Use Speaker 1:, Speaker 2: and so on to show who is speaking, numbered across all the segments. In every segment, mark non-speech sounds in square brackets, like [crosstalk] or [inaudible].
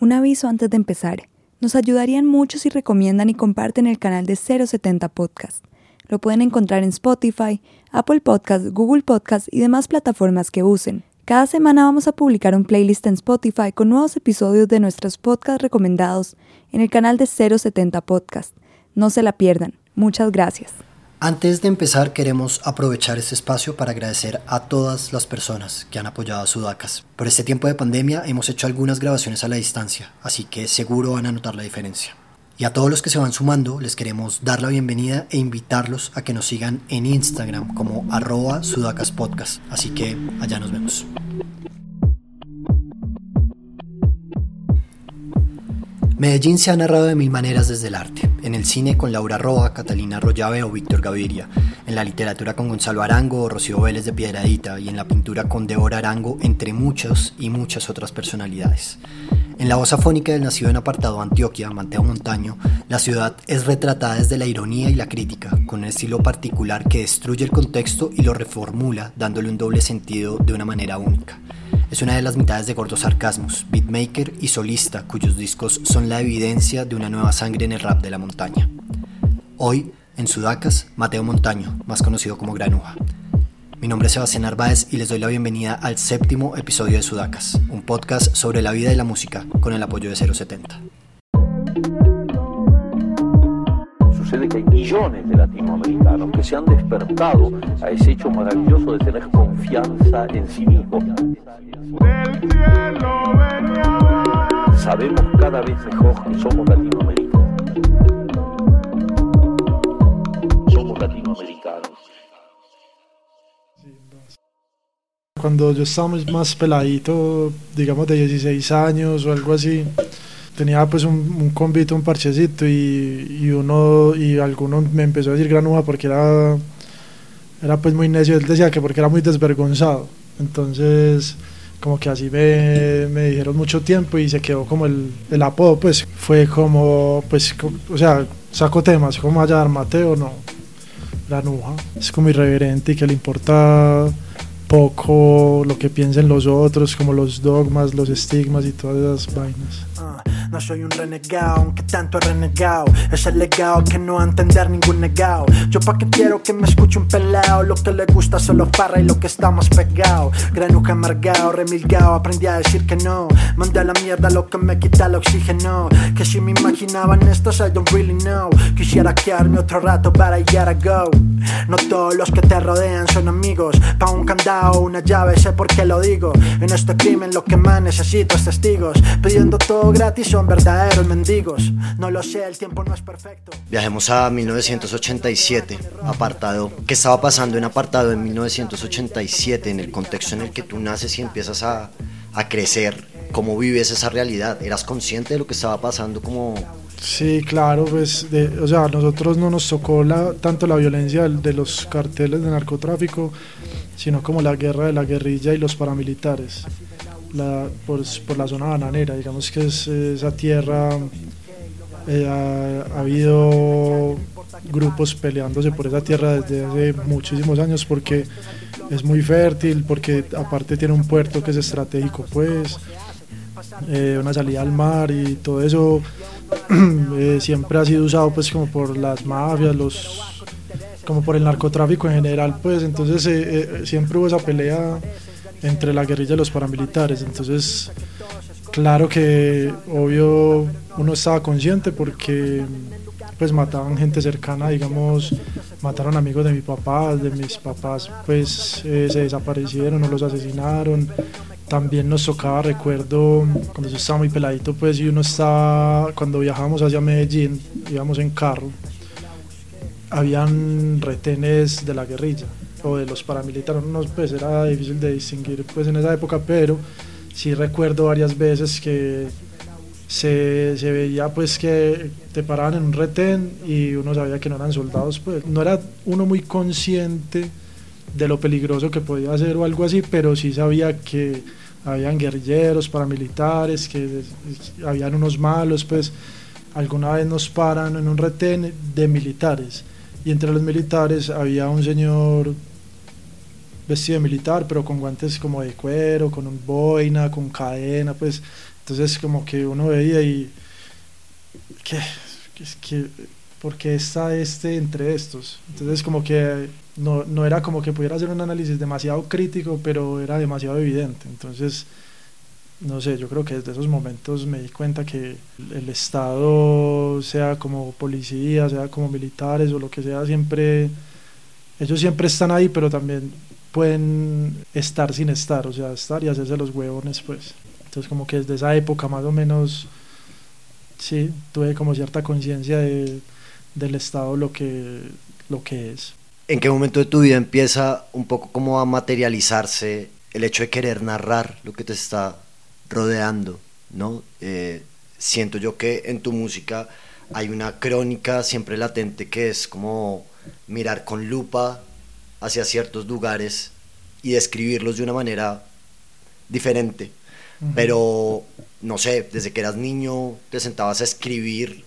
Speaker 1: Un aviso antes de empezar. Nos ayudarían mucho si recomiendan y comparten el canal de 070 Podcast. Lo pueden encontrar en Spotify, Apple Podcast, Google Podcast y demás plataformas que usen. Cada semana vamos a publicar un playlist en Spotify con nuevos episodios de nuestros podcasts recomendados en el canal de 070 Podcast. No se la pierdan. Muchas gracias.
Speaker 2: Antes de empezar queremos aprovechar este espacio para agradecer a todas las personas que han apoyado a Sudacas. Por este tiempo de pandemia hemos hecho algunas grabaciones a la distancia, así que seguro van a notar la diferencia. Y a todos los que se van sumando les queremos dar la bienvenida e invitarlos a que nos sigan en Instagram como arroba sudacaspodcast. Así que allá nos vemos. Medellín se ha narrado de mil maneras desde el arte. En el cine con Laura Roa, Catalina Arroyave o Víctor Gaviria. En la literatura con Gonzalo Arango o Rocío Vélez de Piedradita. Y en la pintura con Débora Arango, entre muchos y muchas otras personalidades. En la voz afónica del nacido en apartado Antioquia, Mateo Montaño, la ciudad es retratada desde la ironía y la crítica, con un estilo particular que destruye el contexto y lo reformula, dándole un doble sentido de una manera única. Es una de las mitades de Gordos Sarcasmos, beatmaker y solista, cuyos discos son la evidencia de una nueva sangre en el rap de la montaña. Hoy, en Sudacas, Mateo Montaño, más conocido como Granuja. Mi nombre es Sebastián Narváez y les doy la bienvenida al séptimo episodio de Sudacas, un podcast sobre la vida y la música con el apoyo de 070.
Speaker 3: Sucede que hay millones de latinoamericanos que se han despertado a ese hecho maravilloso de tener confianza en sí mismos. Sabemos cada vez mejor que somos latinoamericanos. Somos latinoamericanos.
Speaker 4: Cuando yo estaba más peladito, digamos de 16 años o algo así, tenía pues un, un convito, un parchecito y, y, uno y alguno me empezó a decir granuja porque era, era pues muy necio, él decía que porque era muy desvergonzado. Entonces como que así me, me dijeron mucho tiempo y se quedó como el, el apodo, pues. Fue como, pues, o sea, saco temas, como allá Mateo, no, granuja, es como irreverente y que le importa poco lo que piensen los otros, como los dogmas, los estigmas y todas esas vainas.
Speaker 5: No soy un renegado, aunque tanto he renegado. Es el legado que no entender ningún negado. Yo pa' que quiero que me escuche un pelao. Lo que le gusta solo farra y lo que está más pegado. Granuja amargado, remilgado, aprendí a decir que no. Mandé a la mierda lo que me quita el oxígeno. Que si me imaginaban esto, I don't really know. Quisiera quedarme otro rato para llegar a go. No todos los que te rodean son amigos. Pa' un candado, una llave, sé por qué lo digo. En este crimen lo que más necesito es testigos. Pidiendo todo gratis son verdaderos mendigos. No lo sé, el tiempo no es perfecto.
Speaker 2: Viajemos a 1987, apartado. ¿Qué estaba pasando en apartado en 1987, en el contexto en el que tú naces y empiezas a, a crecer? ¿Cómo vives esa realidad? ¿Eras consciente de lo que estaba pasando como
Speaker 4: Sí, claro, pues, de, o sea, a nosotros no nos tocó la, tanto la violencia de los carteles de narcotráfico, sino como la guerra de la guerrilla y los paramilitares, por, la zona bananera, digamos que es, esa tierra, eh, ha, ha, habido grupos peleándose por esa tierra desde hace muchísimos años porque es muy fértil, porque aparte tiene un puerto que es estratégico, pues, eh, una salida al mar y todo eso [clears throat] eh, siempre ha sido usado pues como por las mafias, los como por el narcotráfico en general, pues entonces siempre hubo esa pelea entre la guerrilla y los paramilitares, entonces claro que obvio uno estaba consciente porque pues mataban gente cercana, digamos, mataron amigos de mi papá, de mis papás, pues eh, se desaparecieron o los asesinaron. También nos tocaba, recuerdo, cuando yo estaba muy peladito, pues y uno estaba, cuando viajábamos hacia Medellín, íbamos en carro, habían retenes de la guerrilla o de los paramilitares, no, pues era difícil de distinguir pues en esa época, pero sí recuerdo varias veces que se, se, veía pues que te paraban en un retén y uno sabía que no eran soldados, pues no era uno muy consciente de lo peligroso que podía ser o algo así, pero sí sabía que habían guerrilleros, paramilitares, que habían unos malos, pues alguna vez nos paran en un retén de militares. Y entre los militares había un señor vestido de militar, pero con guantes como de cuero, con un boina, con cadena, pues Entonces como que uno veía y... ¿Qué? Es que, ¿Por qué está este entre estos? Entonces como que no, no era como que pudiera hacer un análisis demasiado crítico, pero era demasiado evidente. Entonces, no sé, yo creo que desde esos momentos me di cuenta que el Estado, sea como policía, sea como militares o lo que sea, siempre, ellos siempre están ahí, pero también pueden estar sin estar, o sea, estar y hacerse los huevones, pues. Entonces como que desde esa época más o menos, sí, tuve como cierta conciencia de, del Estado lo que, lo que es.
Speaker 6: ¿En qué momento de tu vida empieza un poco como a materializarse el hecho de querer narrar lo que te está rodeando? ¿no? Eh, siento yo que en tu música hay una crónica siempre latente que es como mirar con lupa hacia ciertos lugares y describirlos de una manera diferente. Pero, no sé, desde que eras niño te sentabas a escribir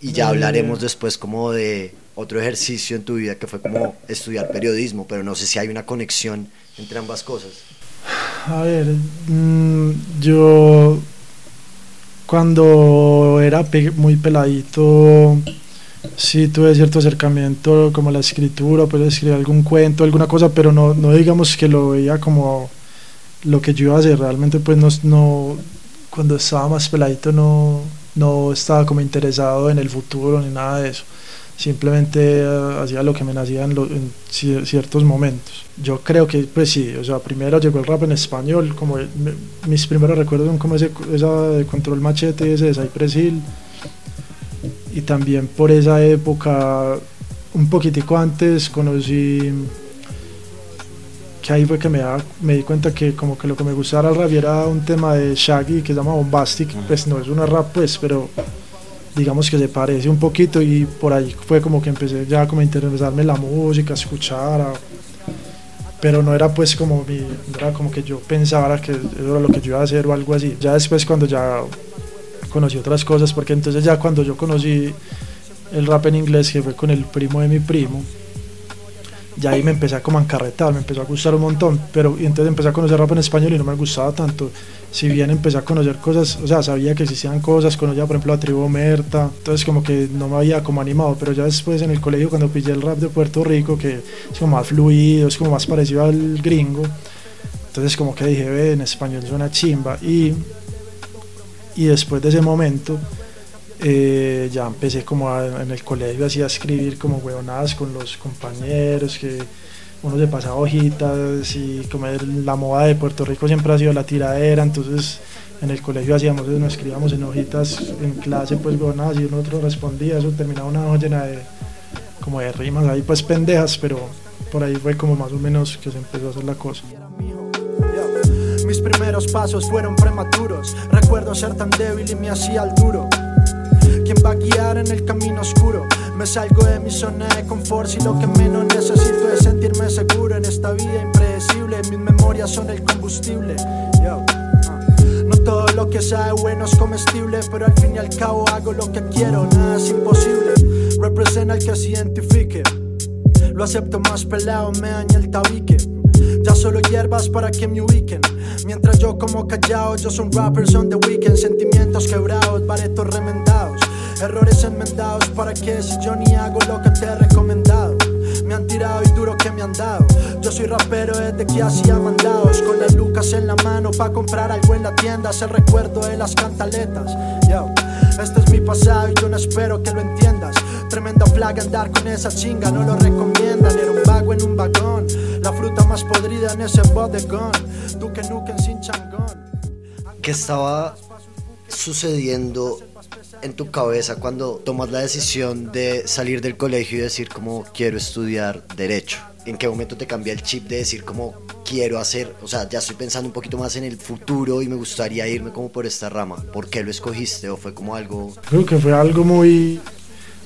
Speaker 6: y ya hablaremos después como de otro ejercicio en tu vida que fue como estudiar periodismo, pero no sé si hay una conexión entre ambas cosas.
Speaker 4: A ver, mm, yo cuando era muy peladito, sí tuve cierto acercamiento como la escritura, pues escribir algún cuento, alguna cosa, pero no, no digamos que lo veía como lo que yo iba a hacer, realmente pues no, no cuando estaba más peladito no, no estaba como interesado en el futuro ni nada de eso simplemente eh, hacía lo que me nacía en, ciertos momentos. Yo creo que, pues sí, o sea, primero llegó el rap en español, como mis primeros recuerdos son como ese, esa de Control Machete, ese de Cypress Hill, y también por esa época, un poquitico antes, conocí que ahí fue que me, me di cuenta que como que lo que me gustaba el rap era un tema de Shaggy que se llama Bombastic, pues no es una rap pues, pero digamos que se parece un poquito y por ahí fue como que empecé ya como a interesarme en la música, a escuchar, pero no era pues como mi, era como que yo pensaba que eso era lo que yo iba a hacer o algo así. Ya después cuando ya conocí otras cosas, porque entonces ya cuando yo conocí el rap en inglés, que fue con el primo de mi primo, ya ahí me empecé a como encarretar, me empezó a gustar un montón, pero y entonces empecé a conocer rap en español y no me gustaba tanto. Si bien empecé a conocer cosas, o sea, sabía que existían cosas, conocía por ejemplo la tribu Merta, entonces como que no me había como animado, pero ya después en el colegio cuando pillé el rap de Puerto Rico, que es como más fluido, es como más parecido al gringo, entonces como que dije, ve, en español suena chimba y, y después de ese momento eh, ya empecé como en el colegio así a escribir como huevonadas con los compañeros, que uno se pasaba hojitas y como la moda de Puerto Rico siempre ha sido la tiradera, entonces en el colegio hacíamos eso, nos escribíamos en hojitas en clase pues huevonadas y uno otro respondía, eso terminaba una hoja llena de como de rimas ahí pues pendejas, pero por ahí fue como más o menos que se empezó a hacer la cosa.
Speaker 5: Mis primeros pasos fueron prematuros, recuerdo ser tan débil y me hacía el duro ¿Quién va a guiar en el camino oscuro? Me salgo de mi zona de confort si lo que menos necesito es sentirme seguro en esta vida impredecible. Mis memorias son el combustible. Uh. No todo lo que sabe bueno es comestible, pero al fin y al cabo hago lo que quiero, nada es imposible. Representa al que se identifique. Lo acepto más pelado, me daña el tabique. Ya solo hierbas para que me ubiquen. Mientras yo como callado, yo soy un rapper son the weekend. Sentimientos quebrados, baretos remendados. Errores enmendados para que si yo ni hago lo que te he recomendado. Me han tirado y duro que me han dado. Yo soy rapero desde que hacía mandados. Con las lucas en la mano para comprar algo en la tienda. Es el recuerdo de las cantaletas. Yo, este es mi pasado y yo no espero que lo entiendas. Tremenda plaga andar con esa chinga, no lo recomiendan. Era un vago en un vagón. La fruta más podrida en ese bodegón. Tú que nunca sin changón.
Speaker 6: ¿Qué estaba sucediendo en tu cabeza cuando tomas la decisión de salir del colegio y decir como quiero estudiar derecho? ¿En qué momento te cambia el chip de decir como quiero hacer, o sea, ya estoy pensando un poquito más en el futuro y me gustaría irme como por esta rama? ¿Por qué lo escogiste o fue como algo...
Speaker 4: Creo que fue algo muy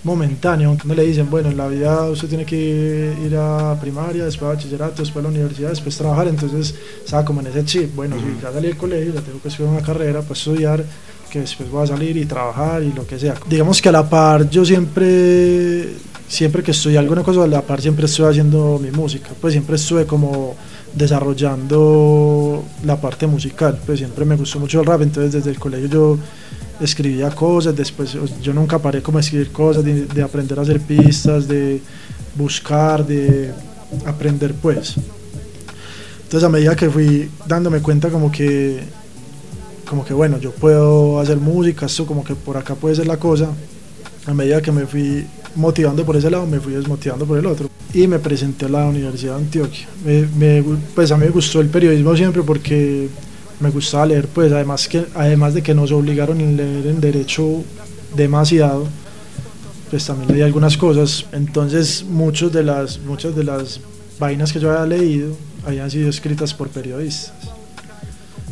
Speaker 4: momentáneo. No le dicen, bueno, en la vida usted tiene que ir a primaria, después a bachillerato, después a la universidad, después trabajar. Entonces, estaba como en ese chip. Bueno, si ya salí del colegio, ya tengo que estudiar una carrera, pues estudiar que después voy a salir y trabajar y lo que sea. Digamos que a la par yo siempre, siempre que estudié alguna cosa, a la par siempre estuve haciendo mi música, pues siempre estuve como desarrollando la parte musical, pues siempre me gustó mucho el rap, entonces desde el colegio yo escribía cosas, después yo nunca paré como escribir cosas, de, de aprender a hacer pistas, de buscar, de aprender pues. Entonces a medida que fui dándome cuenta como que, como que bueno, yo puedo hacer música, esto como que por acá puede ser la cosa, a medida que me fui motivando por ese lado, me fui desmotivando por el otro. Y me presenté a la Universidad de Antioquia. Me, pues a mí me gustó el periodismo siempre porque me gustaba leer, pues además, que, además de que nos obligaron a leer en derecho demasiado, pues también leí algunas cosas. Entonces muchos de las, muchas de las vainas que yo había leído habían sido escritas por periodistas.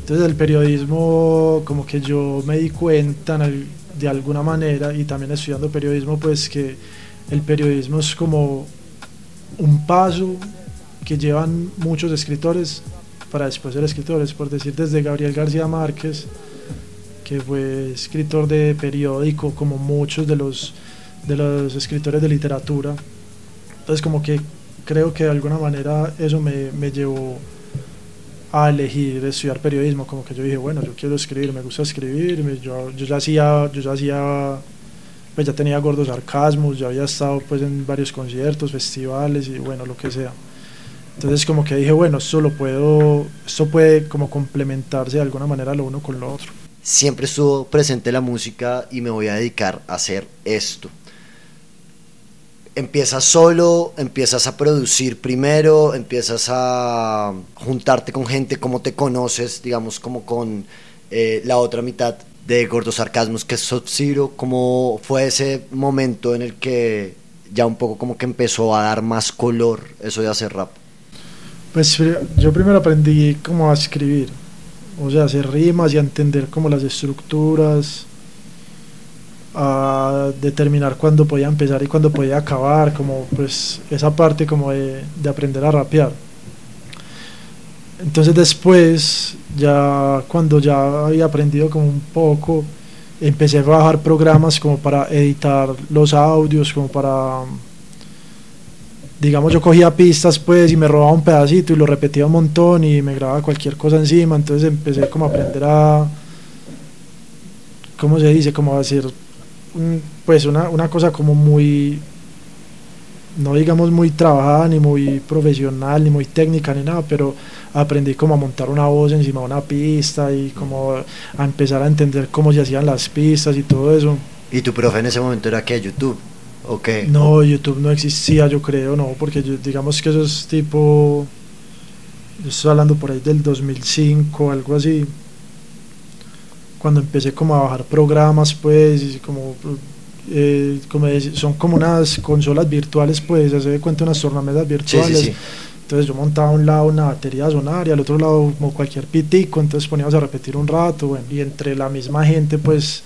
Speaker 4: Entonces el periodismo, como que yo me di cuenta de alguna manera, y también estudiando periodismo, pues que el periodismo es como un paso que llevan muchos escritores para después ser escritores, por decir desde Gabriel García Márquez, que fue escritor de periódico, como muchos de los, de los escritores de literatura. Entonces como que creo que de alguna manera eso me, me llevó a elegir estudiar periodismo, como que yo dije, bueno, yo quiero escribir, me gusta escribir, yo, yo ya hacía, yo ya hacía, pues ya tenía gordos sarcasmos, ya había estado pues en varios conciertos, festivales y bueno, lo que sea. Entonces como que dije, bueno, esto lo puedo, esto puede como complementarse de alguna manera lo uno con lo otro.
Speaker 2: Siempre estuvo presente la música y me voy a dedicar a hacer esto empiezas solo, empiezas a producir primero, empiezas a juntarte con gente, como te conoces, digamos, como con eh, la otra mitad de Gordos Sarcasmos, que es Sub Zero, ¿cómo fue ese momento en el que ya un poco como que empezó a dar más color eso de hacer rap?
Speaker 4: Pues yo primero aprendí como a escribir, o sea, hacer rimas y a entender como las estructuras, a determinar cuándo podía empezar y cuándo podía acabar, como pues esa parte como de, de, aprender a rapear. Entonces después, ya cuando ya había aprendido como un poco, empecé a bajar programas como para editar los audios, como para, digamos, yo cogía pistas pues y me robaba un pedacito y lo repetía un montón y me grababa cualquier cosa encima, entonces empecé como a aprender a, ¿cómo se dice? Como a decir pues una, una cosa como muy, no digamos muy trabajada, ni muy profesional, ni muy técnica, ni nada, pero aprendí como a montar una voz encima de una pista y como a empezar a entender cómo se hacían las pistas y todo eso.
Speaker 2: ¿Y tu profe en ese momento era que YouTube? ¿O qué?
Speaker 4: No, YouTube no existía, yo creo, no, porque digamos que eso es tipo, yo estoy hablando por ahí del 2005, algo así cuando empecé como a bajar programas pues y como eh, como son como unas consolas virtuales pues se de cuenta unas tornamesas virtuales entonces yo montaba a un lado una batería sonar y al otro lado como cualquier pitico entonces poníamos a repetir un rato bueno, y entre la misma gente pues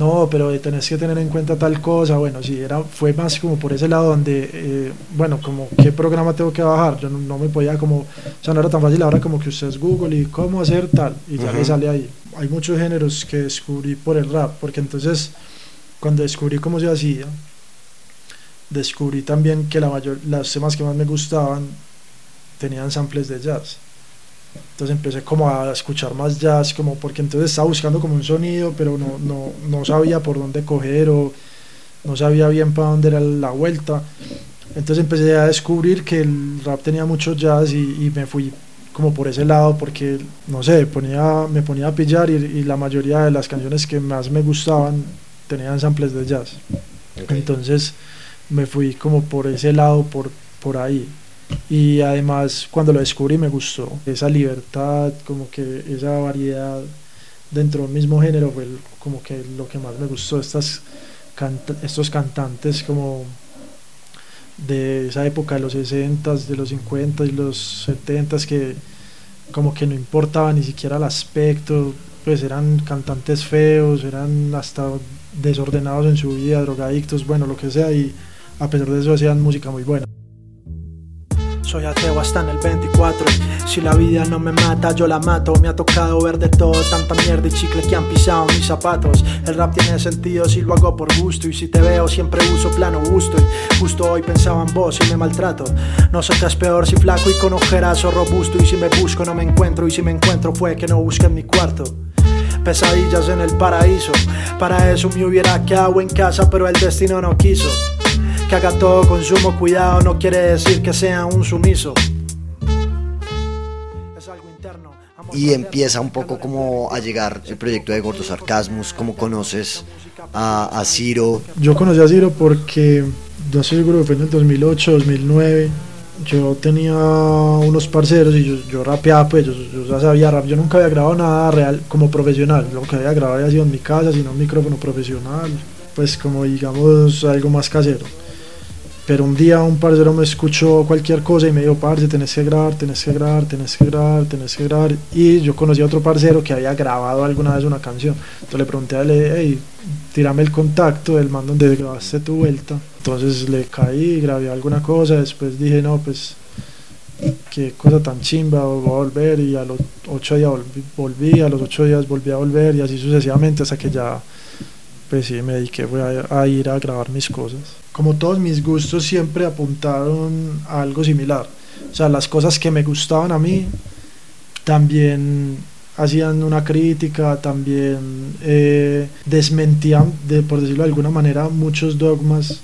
Speaker 4: no, pero tenés que tener en cuenta tal cosa, bueno, sí, era, fue más como por ese lado donde, eh, bueno, como qué programa tengo que bajar, yo no, me podía como, o sea, no era tan fácil ahora como que usted es Google y cómo hacer tal, y ya le sale ahí. Hay muchos géneros que descubrí por el rap, porque entonces, cuando descubrí cómo se hacía, descubrí también que la mayor, los temas que más me gustaban tenían samples de jazz. Entonces empecé como a escuchar más jazz, como porque entonces estaba buscando como un sonido, pero no, no, no sabía por dónde coger o no sabía bien para dónde era la vuelta. Entonces empecé a descubrir que el rap tenía mucho jazz y, me fui como por ese lado porque, no sé, ponía, me ponía a pillar y, la mayoría de las canciones que más me gustaban tenían samples de jazz. Entonces me fui como por ese lado, por, por ahí y además cuando lo descubrí me gustó. Esa libertad como que esa variedad dentro del mismo género fue como que lo que más me gustó. Estas estos cantantes como de esa época de los 60 de los 50 y los 70 que como que no importaba ni siquiera el aspecto pues eran cantantes feos eran hasta desordenados en su vida drogadictos bueno lo que sea y a pesar de eso hacían música muy buena
Speaker 5: Soy ateo hasta en el 24 Si la vida no me mata, yo la mato. Me ha tocado ver de todo, tanta mierda y chicle que han pisado mis zapatos. El rap tiene sentido si lo hago por gusto. Y si te veo siempre uso plano gusto. Y justo hoy pensaba en vos y me maltrato. No sé qué es peor si flaco y con ojeras o robusto. Y si me busco no me encuentro. Y si me encuentro fue que no busqué en mi cuarto. Pesadillas en el paraíso. Para eso me hubiera quedado en casa pero el destino no quiso que haga todo con sumo cuidado no quiere decir que sea un sumiso.
Speaker 2: Y empieza un poco como a llegar el proyecto de Gordo Sarcasmus, como conoces a, a Ciro.
Speaker 4: Yo conocí a Ciro porque, no sé seguro que fue en el 2008, 2009, yo tenía unos parceros y yo, yo rapeaba, pues yo, yo, ya sabía rap, yo nunca había grabado nada real como profesional, lo que había grabado había sido en mi casa, sino un micrófono profesional, pues como digamos algo más casero. Pero un día un parcero me escuchó cualquier cosa y me dijo, parce, tenés que grabar, tenés que grabar, tenés que grabar, tenés que grabar. Y yo conocí a otro parcero que había grabado alguna vez una canción. Entonces le pregunté a él, hey, tírame el contacto del man donde grabaste tu vuelta. Entonces le caí, grabé alguna cosa, después dije, no, pues qué cosa tan chimba, voy a volver y a los ocho días volví, a los ocho días volví a volver y así sucesivamente hasta que ya pues sí, me dediqué a, a, ir a grabar mis cosas. Como todos mis gustos siempre apuntaron a algo similar. O sea, las cosas que me gustaban a mí también hacían una crítica, también eh, desmentían, de, por decirlo de alguna manera, muchos dogmas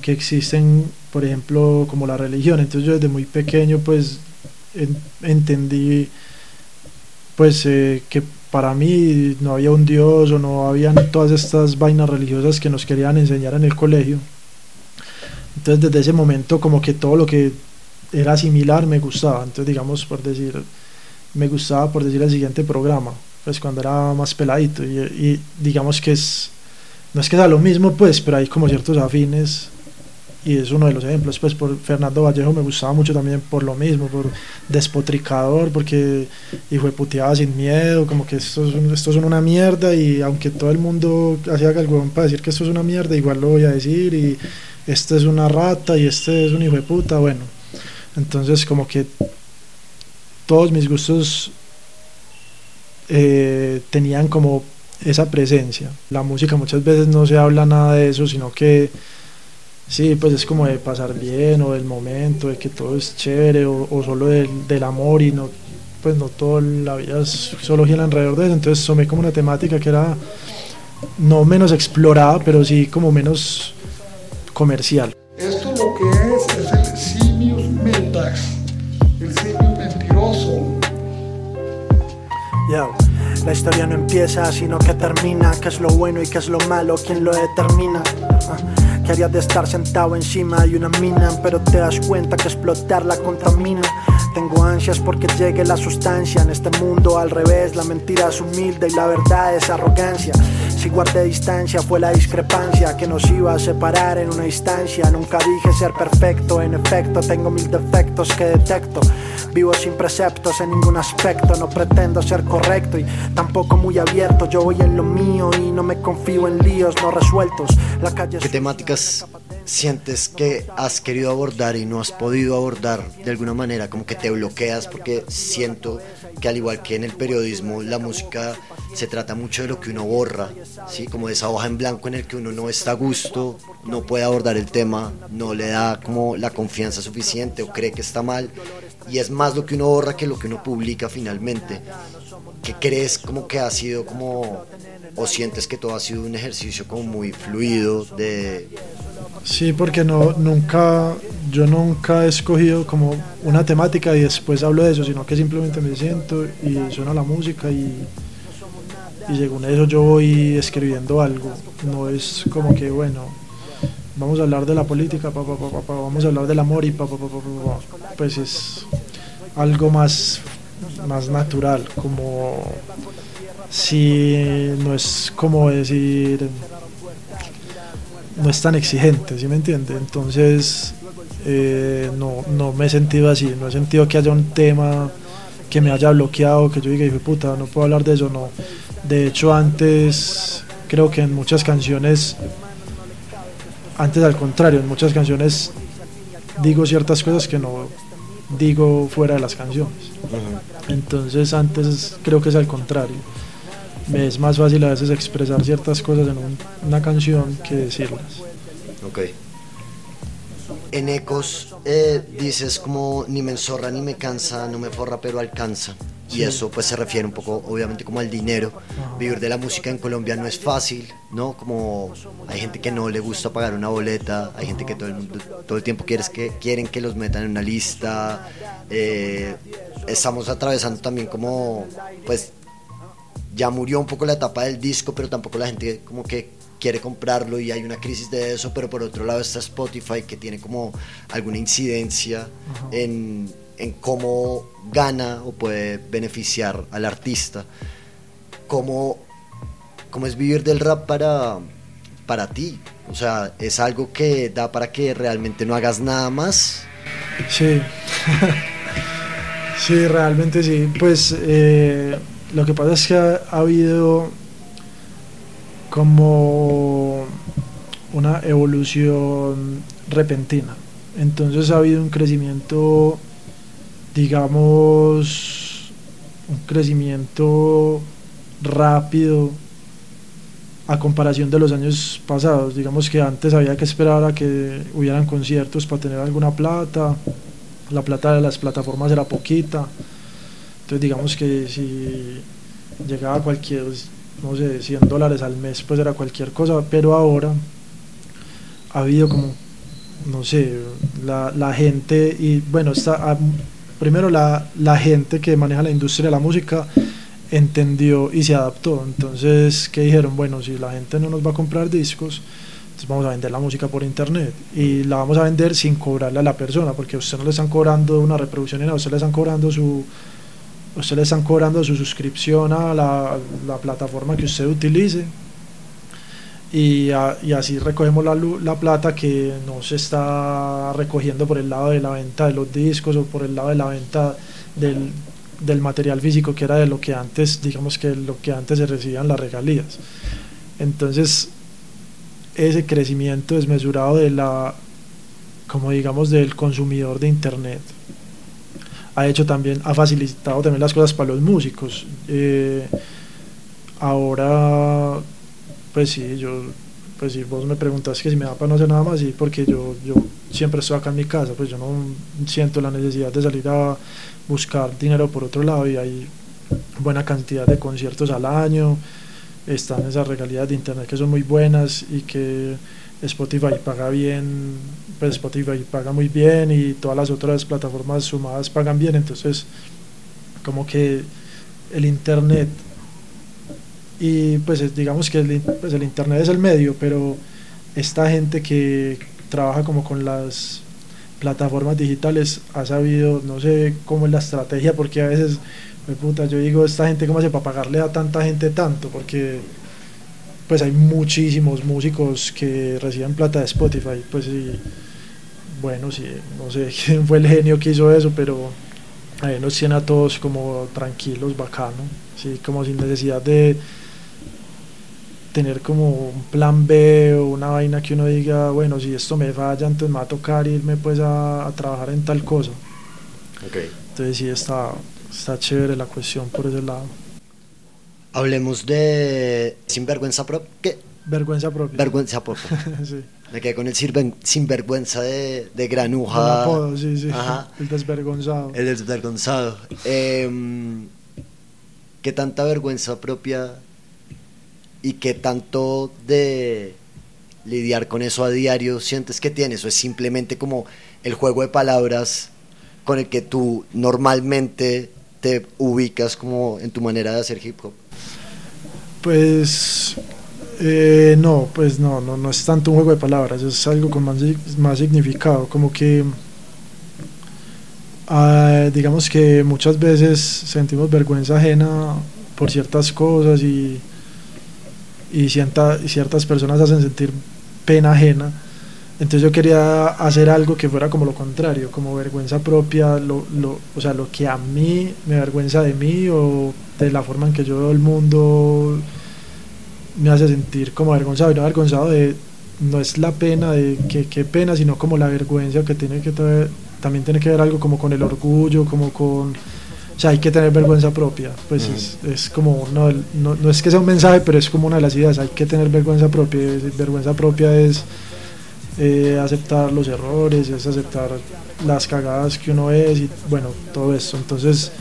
Speaker 4: que existen, por ejemplo, como la religión. Entonces yo desde muy pequeño pues en, entendí pues eh, que para mí no había un Dios o no habían todas estas vainas religiosas que nos querían enseñar en el colegio. Entonces desde ese momento como que todo lo que era similar me gustaba. Entonces digamos por decir, me gustaba por decir el siguiente programa, pues cuando era más peladito y, digamos que es, no es que sea lo mismo pues, pero hay como ciertos afines y es uno de los ejemplos. Pues por Fernando Vallejo me gustaba mucho también por lo mismo, por despotricador, porque hijo de puteada sin miedo, como que esto es, es una mierda y aunque todo el mundo hacía algo para decir que esto es una mierda, igual lo voy a decir y este es una rata y este es un hijo de puta, bueno. Entonces como que todos mis gustos eh, tenían como esa presencia. La música muchas veces no se habla nada de eso, sino que Sí, pues es como de pasar bien o del momento, de que todo es chévere o, o solo del, del, amor y no, pues no toda la vida es, solo gira alrededor de eso. Entonces tomé como una temática que era no menos explorada, pero sí como menos comercial.
Speaker 7: Esto lo que es es el simius mentax, el simio mentiroso.
Speaker 5: Yo. La historia no empieza, sino que termina. ¿Qué es lo bueno y qué es lo malo? ¿Quién lo determina? Ah. Que harías de estar sentado encima de una mina, pero te das cuenta que explotarla contamina. Tengo ansias porque llegue la sustancia en este mundo al revés. La mentira es humilde y la verdad es arrogancia. Si guardé distancia fue la discrepancia que nos iba a separar en una instancia. Nunca dije ser perfecto, en efecto tengo mil defectos que detecto. Vivo sin preceptos en ningún aspecto, no pretendo ser correcto y tampoco muy abierto. Yo voy en lo mío y no me confío en líos no resueltos. La calle
Speaker 2: ¿Qué temáticas sientes que has querido abordar y no has podido abordar de alguna manera? Como que te bloqueas porque siento que al igual que en el periodismo, la música se trata mucho de lo que uno borra, ¿sí? como de esa hoja en blanco en el que uno no está a gusto, no puede abordar el tema, no le da como la confianza suficiente o cree que está mal y es más lo que uno borra que lo que uno publica finalmente. ¿Qué crees como que ha sido como o sientes que todo ha sido un ejercicio como muy fluido de
Speaker 4: Sí, porque no nunca yo nunca he escogido como una temática y después hablo de eso, sino que simplemente me siento y suena la música y y según eso yo voy escribiendo algo. No es como que bueno, vamos a hablar de la política, pa, pa, pa, vamos a hablar del amor y pues es algo más, más natural, como si no es como decir, no es tan exigente, ¿sí me entiende? Entonces eh, no, no me he sentido así, no he sentido que haya un tema que me haya bloqueado, que yo diga, puta, no puedo hablar de eso, no. De hecho, antes creo que en muchas canciones antes al contrario, en muchas canciones digo ciertas cosas que no, digo fuera de las canciones. Entonces antes creo que es al contrario. Me es más fácil a veces expresar ciertas cosas en un- una canción que decirlas.
Speaker 6: Ok. En Ecos eh, dices como ni me enzorra ni me cansa, no me forra pero alcanza. Y
Speaker 4: Sí.
Speaker 6: eso pues se refiere un poco obviamente como al dinero. Vivir de la música en Colombia no es fácil, ¿no? Como hay gente que no le gusta pagar una boleta, hay gente que todo el, mundo, todo el tiempo quiere que, quieren que los metan en una lista. eh, estamos atravesando también como pues ya murió un poco la etapa del disco, pero tampoco la gente como que quiere comprarlo y hay una crisis de eso, pero por otro lado está Spotify que tiene como alguna incidencia en, en cómo gana o puede beneficiar al artista. ¿Cómo, cómo es vivir del rap para, para ti? O sea, ¿es algo que da para que realmente no hagas nada más?
Speaker 4: Sí, [laughs] sí, realmente sí. Pues eh, lo que pasa es que ha, ha habido como una evolución repentina. Entonces ha habido un crecimiento, digamos, un crecimiento rápido a comparación de los años pasados. Digamos que antes había que esperar a que hubieran conciertos para tener alguna plata. La plata de las plataformas era poquita. Entonces digamos que si llegaba cualquier, no sé, 100 dólares al mes, pues era cualquier cosa. Pero ahora ha habido como, no sé, la, la gente y bueno, está, ah, primero la, la gente que maneja la industria de la música entendió y se adaptó. Entonces, ¿qué dijeron? Bueno, si la gente no nos va a comprar discos, entonces vamos a vender la música por internet y la vamos a vender sin cobrarle a la persona, porque a usted no le están cobrando una reproducción, a usted le están cobrando su usted le están cobrando su suscripción a la, la plataforma que usted utilice. Y, así recogemos la, la plata que no se está recogiendo por el lado de la venta de los discos o por el lado de la venta del, del material físico que era de lo que antes digamos que lo que antes se recibían las regalías. Entonces ese crecimiento desmesurado de la como digamos del consumidor de internet ha hecho también ha facilitado también las cosas para los músicos. Eh, ahora pues sí yo pues si vos me preguntas que si me da para no hacer nada más sí porque yo yo siempre estoy acá en mi casa pues yo no siento la necesidad de salir a buscar dinero por otro lado y hay buena cantidad de conciertos al año están esas regalías de internet que son muy buenas y que Spotify paga bien, pues Spotify paga muy bien y todas las otras plataformas sumadas pagan bien, entonces como que el internet y pues es- digamos que el, pues el internet es el medio, pero esta gente que trabaja como con las plataformas digitales ha sabido, no sé cómo es la estrategia, porque a veces, pues, puta, yo digo, esta gente cómo hace para pagarle a tanta gente tanto, porque pues hay muchísimos músicos que reciben plata de Spotify, pues sí, bueno, sí, no sé [laughs] quién fue el genio que hizo eso, pero ahí nos tiene a todos como tranquilos, bacano, sí, como sin necesidad de tener como un plan B o una vaina que uno diga, bueno, si esto me falla, entonces me va a tocar irme pues a, a trabajar en tal cosa. Entonces sí, está, está chévere la cuestión por ese lado.
Speaker 6: Hablemos de sinvergüenza propia. ¿Qué?
Speaker 4: Vergüenza propia.
Speaker 6: Vergüenza propia. [laughs]
Speaker 4: sí.
Speaker 6: Me quedé con el sirven- sinvergüenza de, de
Speaker 4: El
Speaker 6: granuja.
Speaker 4: apodo, sí, sí.
Speaker 6: Ajá.
Speaker 4: El desvergonzado.
Speaker 6: El desvergonzado. Em, ¿Qué tanta vergüenza propia y qué tanto de lidiar con eso a diario sientes que tienes? ¿O es simplemente como el juego de palabras con el que tú normalmente te ubicas como en tu manera de hacer hip hop?
Speaker 4: Pues eh, no, pues no, no, no es tanto un juego de palabras, es algo con más, más significado, como que ah, digamos que muchas veces sentimos vergüenza ajena por ciertas cosas y, y cienta- y ciertas personas hacen sentir pena ajena. Entonces yo quería hacer algo que fuera como lo contrario, como vergüenza propia, lo, lo, o sea, lo que a mí me avergüenza de mí o de la forma en que yo veo el mundo me hace sentir como avergonzado y no avergonzado de no es la pena de que qué pena sino como la vergüenza que tiene que traer también tiene que ver algo como con el orgullo, como con... O sea, hay que tener vergüenza propia. Pues es, es, como, no, no, no, es que sea un mensaje, pero es como una de las ideas, hay que tener vergüenza propia. Vergüenza propia es eh, aceptar los errores, es aceptar las cagadas que uno es y bueno, todo eso. Entonces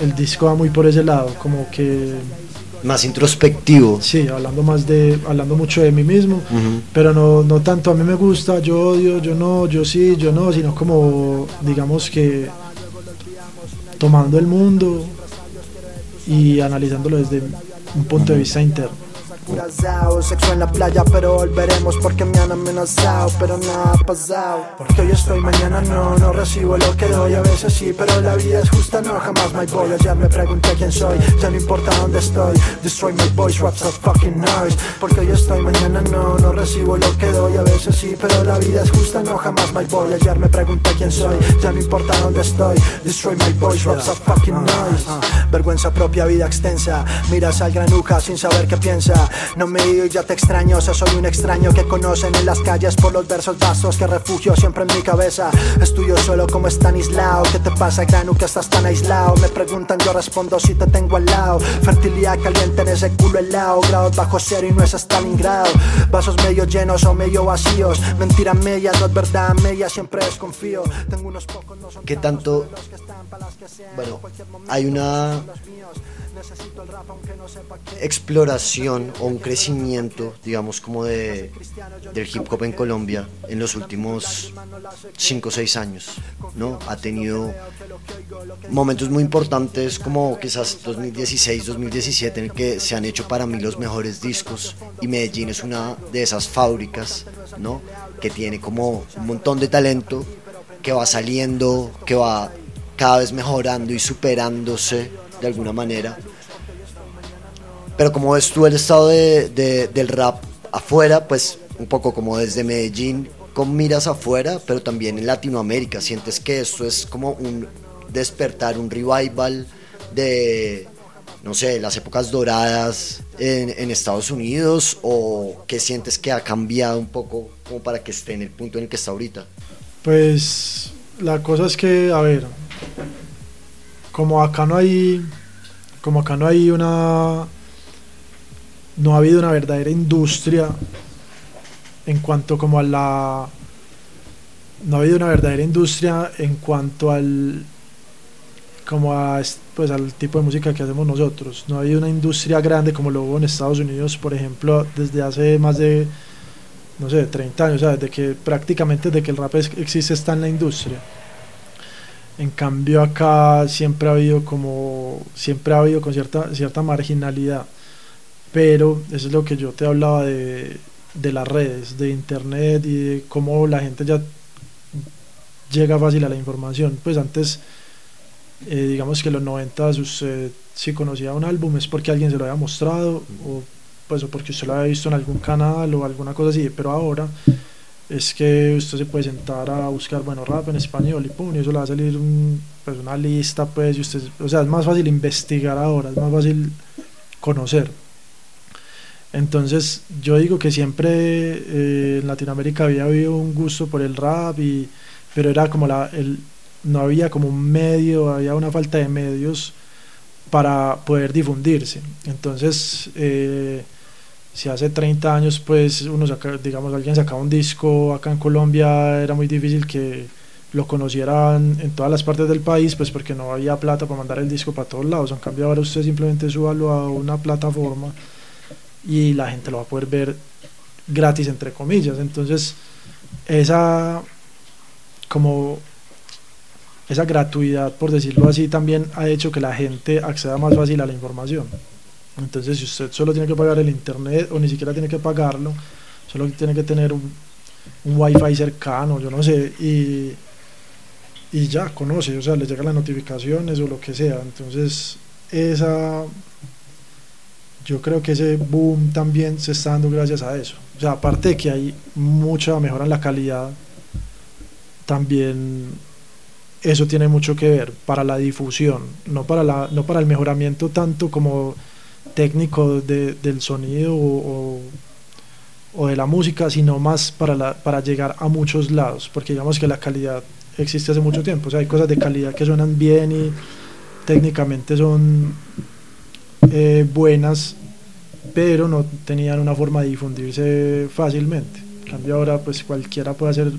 Speaker 4: el disco va muy por ese lado, como que
Speaker 6: más introspectivo.
Speaker 4: Sí, hablando más de, hablando mucho de mí mismo, pero no, no tanto a mí me gusta, yo odio, yo no, yo sí, yo no, sino como, digamos que tomando el mundo y analizándolo desde un punto de vista interno.
Speaker 5: Sexo en la playa, pero volveremos porque me han amenazado, pero nada ha pasado. Porque hoy estoy, mañana no, no recibo lo que doy, a veces sí, pero la vida es justa, no, jamás my boy. Ayer me pregunté quién soy, ya no importa dónde estoy. Destroy my voice, raps are fucking noise. Porque hoy estoy, mañana no, no recibo lo que doy, a veces sí, pero la vida es justa, no, jamás my boy. Ayer me pregunté quién soy, ya no importa dónde estoy. Destroy my voice, raps are fucking noise. Vergüenza propia, vida extensa. Miras al granuja sin saber qué piensa. No me he ido y ya te extraño, o sea, soy un extraño que conocen en las calles por los versos vastos que refugio siempre en mi cabeza. Estudio solo como Stanislao. ¿Qué te pasa, Granu, que estás tan aislado? Me preguntan, yo respondo si te tengo al lado. Fertilidad caliente en ese culo helado. Grados bajo cero y no es Stalingrado. Vasos medio llenos o medio vacíos. Mentira media, no es verdad media, siempre desconfío. Tengo unos pocos, no son
Speaker 6: ¿Qué tanto? Bueno, hay una exploración o un crecimiento, digamos, como de, del hip hop en Colombia en los últimos 5 o 6 años, ¿no? Ha tenido momentos muy importantes como quizás 2016, 2017 en el que se han hecho para mí los mejores discos y Medellín es una de esas fábricas, ¿no? Que tiene como un montón de talento que va saliendo, que va cada vez mejorando y superándose de alguna manera. Pero como ves tú el estado de, del rap afuera, pues un poco como desde Medellín, con miras afuera, pero también en Latinoamérica, sientes que esto es como un despertar, un revival de, no sé, las épocas doradas en, Estados Unidos o que sientes que ha cambiado un poco para que esté en el punto en el que está ahorita?
Speaker 4: Pues la cosa es que, a ver, como acá no hay como acá no hay una no ha habido una verdadera industria en cuanto como a la no ha habido una verdadera industria en cuanto al como a pues al tipo de música que hacemos nosotros. No ha habido una industria grande como lo hubo en Estados Unidos por ejemplo desde hace más de no sé 30 años o sea, desde que prácticamente desde que el rap existe está en la industria en cambio acá siempre ha habido como, siempre ha habido con cierta, cierta marginalidad. Pero eso es lo que yo te hablaba de, de las redes, de internet y de cómo la gente ya llega fácil a la información. Pues antes, eh, digamos que en los 90 usted si conocía un álbum es porque alguien se lo había mostrado o pues o porque usted lo había visto en algún canal o alguna cosa así, pero ahora es que usted se puede sentar a buscar, bueno, rap en español y pum, y eso le va a salir pues una lista, pues, y usted, o sea, es más fácil investigar ahora, es más fácil conocer. Entonces, yo digo que siempre eh, en Latinoamérica había habido un gusto por el rap, y, pero era como la, el, no había como un medio, había una falta de medios para poder difundirse. Entonces, eh, si hace 30 años pues uno saca, digamos alguien sacaba un disco acá en Colombia era muy difícil que lo conocieran en todas las partes del país pues porque no había plata para mandar el disco para todos lados. En cambio ahora usted simplemente súbalo a una plataforma y la gente lo va a poder ver gratis entre comillas. Entonces esa como esa gratuidad por decirlo así también ha hecho que la gente acceda más fácil a la información entonces, si usted solo tiene que pagar el internet o ni siquiera tiene que pagarlo, solo tiene que tener un, un wifi cercano, yo no sé, y, y ya conoce, o sea, le llegan las notificaciones o lo que sea. Entonces, esa. Yo creo que ese boom también se está dando gracias a eso. O sea, aparte de que hay mucha mejora en la calidad, también eso tiene mucho que ver para la difusión, no para, la, no para el mejoramiento tanto como técnico de, del sonido o, o, de la música, sino más para, la, para llegar a muchos lados, porque digamos que la calidad existe hace mucho tiempo. O sea, hay cosas de calidad que suenan bien y técnicamente son eh, buenas, pero no tenían una forma de difundirse fácilmente. En cambio ahora pues cualquiera puede hacer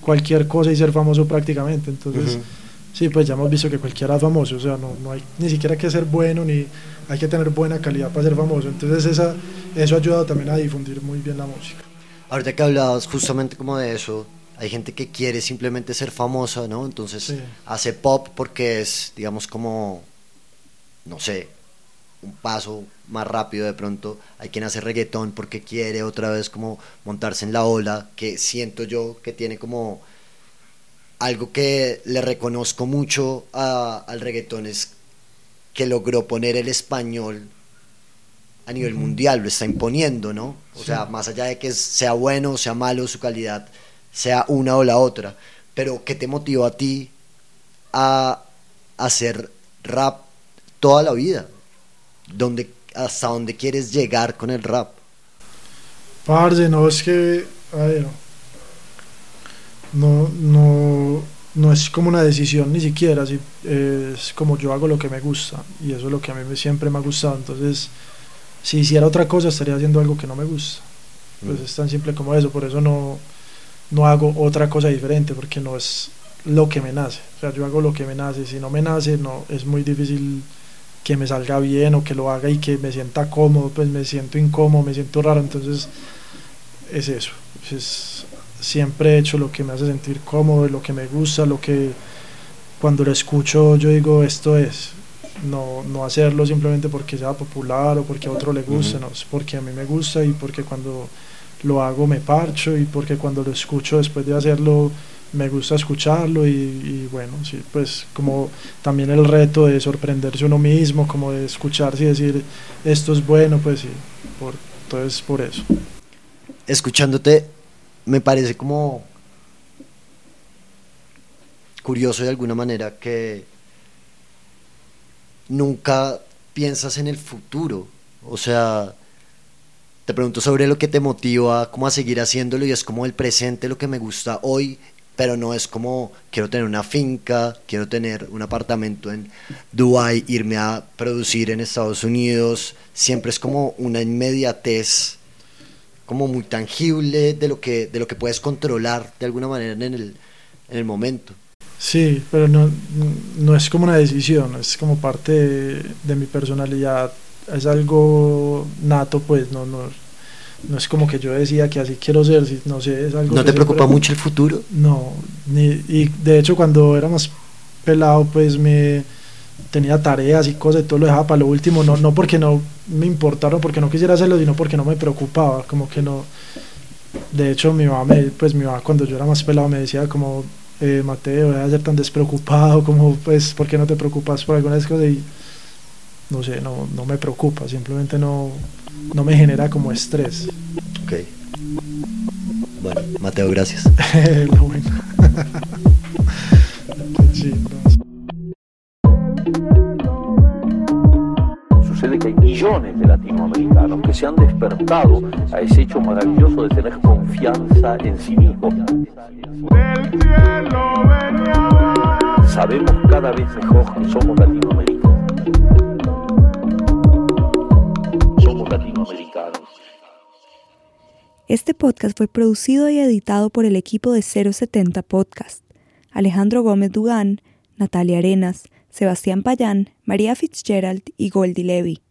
Speaker 4: cualquier cosa y ser famoso prácticamente. Entonces, sí, pues ya hemos visto que cualquiera es famoso. O sea, no, no hay ni siquiera que ser bueno ni hay que tener buena calidad para ser famoso. Entonces esa, eso ha ayudado también a difundir muy bien la música.
Speaker 6: Ahorita que hablabas justamente como de eso, hay gente que quiere simplemente ser famosa, ¿no? Entonces
Speaker 4: Sí.
Speaker 6: hace pop porque es, digamos, como, no sé, un paso más rápido de pronto. Hay quien hace reggaetón porque quiere otra vez como montarse en la ola, que siento yo que tiene como algo que le reconozco mucho a- al reggaetón es que logró poner el español a nivel mundial, lo está imponiendo, ¿no? O sea, más allá de que sea bueno o sea malo su calidad, sea una o la otra. Pero, ¿qué te motivó a ti a hacer rap toda la vida? ¿Dónde, ¿Hasta dónde quieres llegar con el rap?
Speaker 4: Parce, no, es que, a ver, no, no, no es como una decisión ni siquiera, sí, es como yo hago lo que me gusta y eso es lo que a mí me- siempre me ha gustado, entonces si hiciera otra cosa estaría haciendo algo que no me gusta, pues
Speaker 6: Mm.
Speaker 4: es tan simple como eso, por eso no, no hago otra cosa diferente, porque no es lo que me nace, o sea, yo hago lo que me nace, si no me nace, no, es muy difícil que me salga bien o que lo haga y que me sienta cómodo, pues me siento incómodo, me siento raro, entonces es eso. Es, siempre he hecho lo que me hace sentir cómodo, lo que me gusta, lo que cuando lo escucho yo digo esto es. No, no hacerlo simplemente porque sea popular o porque a otro le guste,
Speaker 6: Ujú.
Speaker 4: no, es porque a mí me gusta y porque cuando lo hago me parcho y porque cuando lo escucho después de hacerlo me gusta escucharlo y, y bueno, sí, pues como también el reto de sorprenderse uno mismo, como de escucharse y decir esto es bueno, pues sí, por, entonces por eso.
Speaker 6: Escuchándote, me parece como curioso de alguna manera que nunca piensas en el futuro. O sea, te pregunto sobre lo que te motiva como a seguir haciéndolo y es como el presente lo que me gusta hoy, pero no es como quiero tener una finca, quiero tener un apartamento en Dubai, irme a producir en Estados Unidos, siempre es como una inmediatez como muy tangible de lo que de lo que puedes controlar de alguna manera en el en el momento.
Speaker 4: Sí, pero no, no es como una decisión, es como parte de, de mi personalidad, es algo nato, pues no, no, no es como que yo decía que así quiero ser, no sé, es algo
Speaker 6: ¿No te preocupa
Speaker 4: siempre-
Speaker 6: mucho el futuro?
Speaker 4: No, ni, y de hecho cuando era más pelado pues me tenía tareas y cosas y todo lo dejaba para lo último, no, no porque no me importara, o porque no quisiera hacerlo, sino porque no me preocupaba, como que no... De hecho mi mamá, me, pues mi mamá cuando yo era más pelado me decía como, eh, Mateo, deja de ser tan despreocupado, [laughs] como pues, ¿por qué no te preocupas por algunas cosas? Y no sé, no, no me preocupa, simplemente no, no me genera como estrés.
Speaker 6: Ok. Bueno, Mateo, gracias. [laughs]
Speaker 4: La buena. [laughs] Qué chido.
Speaker 3: Sucede que hay millones de latinoamericanos que se han despertado a ese hecho maravilloso de tener confianza en sí mismos. Sabemos cada vez mejor que somos latinoamericanos. Somos latinoamericanos.
Speaker 1: Este podcast fue producido y editado por el equipo de 070 Podcast. Alejandro Gómez Dugán, Natalia Arenas, Sebastián Payán, María Fitzgerald y Goldie Levy.